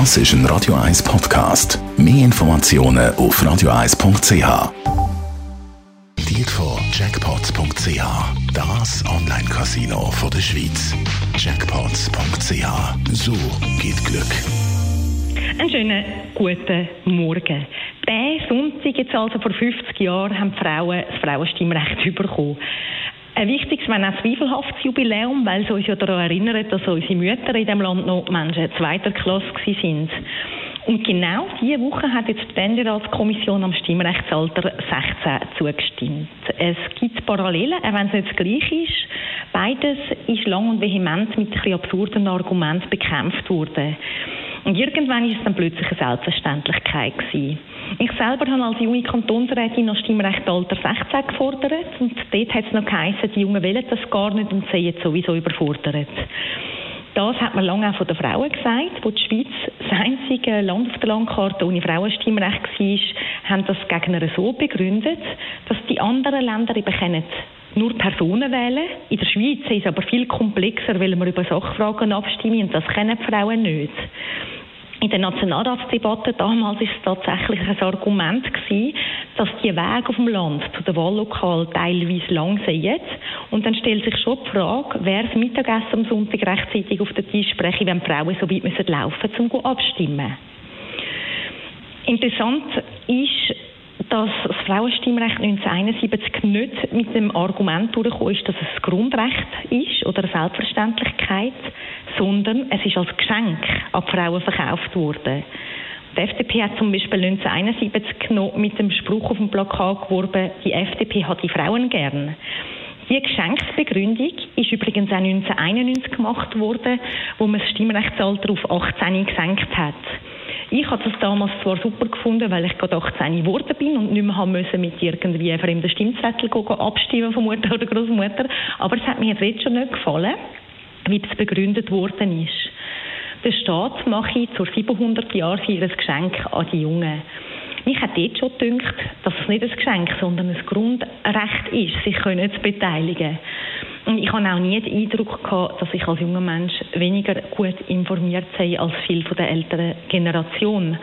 Das ist ein Radio 1 Podcast. Mehr Informationen auf radio1.ch. Dir von Jackpots.ch. Das Online-Casino der Schweiz. Jackpots.ch. So geht Glück. Einen schönen guten Morgen. Diesen Sonntag, jetzt also vor 50 Jahren, haben die Frauen das Frauenstimmrecht bekommen. Ein wichtiges, wenn auch zweifelhaftes Jubiläum, weil es uns ja daran erinnert, dass unsere Mütter in diesem Land noch Menschen zweiter Klasse sind. Und genau diese Woche hat jetzt die Ständeratskommission am Stimmrechtsalter 16 zugestimmt. Es gibt Parallelen, auch wenn es nicht das Gleiche ist. Beides ist lang und vehement mit ein absurden Argumenten bekämpft worden. Und irgendwann ist es dann plötzlich eine Selbstverständlichkeit gewesen. Ich selber habe als junge Kantonsrätin noch Stimmrechtalter 16 gefordert und dort hat es noch geheißen, die Jungen wollen das gar nicht und sind jetzt sowieso überfordert. Das hat man lange auch von den Frauen gesagt, wo die Schweiz das einzige Land auf der Landkarte ohne Frauenstimmrecht war, haben das Gegner so begründet, dass die anderen Länder eben können nur Personen wählen. In der Schweiz ist es aber viel komplexer, weil wir über Sachfragen abstimmen und das kennen die Frauen nicht. In der Nationalratsdebatte damals ist es tatsächlich ein Argument gewesen, dass die Wege auf dem Land zu den Wahllokalen teilweise lang sind. Und dann stellt sich schon die Frage, wer das Mittagessen am Sonntag rechtzeitig auf den Tisch sprechen, wenn die Frauen so weit laufen müssen, um abstimmen. Interessant ist, dass das Frauenstimmrecht 1971 nicht mit dem Argument durchgekommen ist, dass es ein Grundrecht ist oder eine Selbstverständlichkeit, sondern es ist als Geschenk an die Frauen verkauft worden. Die FDP hat zum Beispiel 1971 noch mit dem Spruch auf dem Plakat geworben, die FDP hat die Frauen gern. Die Geschenksbegründung ist übrigens auch 1991 gemacht worden, wo man das Stimmrechtsalter auf 18 gesenkt hat. Ich habe das damals zwar super gefunden, weil ich gerade 18 geworden bin und nicht mehr haben müssen mit irgendwie fremden Stimmzettel abstimmen von Mutter oder Großmutter, aber es hat mir jetzt schon nicht gefallen, wie das begründet worden ist. Der Staat mache zur 700 Jahren ein Geschenk an die Jungen. Mich hat dort schon gedacht, dass es nicht ein Geschenk, sondern ein Grundrecht ist, sich zu beteiligen. Und ich habe auch nie den Eindruck gehabt, dass ich als junger Mensch weniger gut informiert sei als viele von der älteren Generation.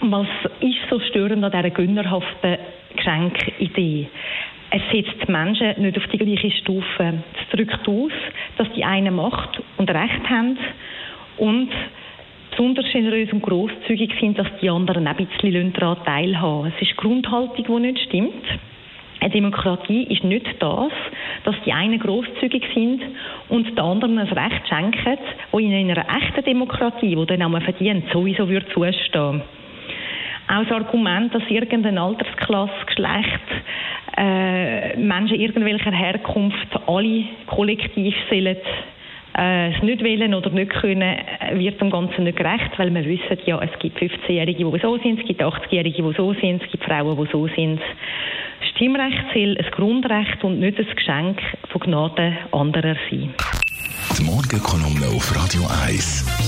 Was ist so störend an dieser gönnerhaften Geschenkidee? Es setzt die Menschen nicht auf die gleiche Stufe. Es drückt aus, dass die einen Macht und Recht haben und besonders generös und grosszügig sind, dass die anderen ein bisschen daran teilhaben. Es ist Grundhaltung, die nicht stimmt. Eine Demokratie ist nicht das, dass die einen großzügig sind und die anderen ein Recht schenken, wo in einer echten Demokratie, wo der Name verdient, sowieso würde zustehen. Auch das Argument, dass irgendeine Altersklasse, Geschlecht, äh, Menschen irgendwelcher Herkunft alle kollektiv sollen äh, es nicht wollen oder nicht können, wird dem Ganzen nicht gerecht, weil wir wissen ja, es gibt 15-Jährige, die so sind, es gibt 80-Jährige, die so sind, es gibt Frauen, die so sind. Stimmrecht soll ein Grundrecht und nicht ein Geschenk von Gnade anderer sein. Die Morgenkolumne auf Radio 1.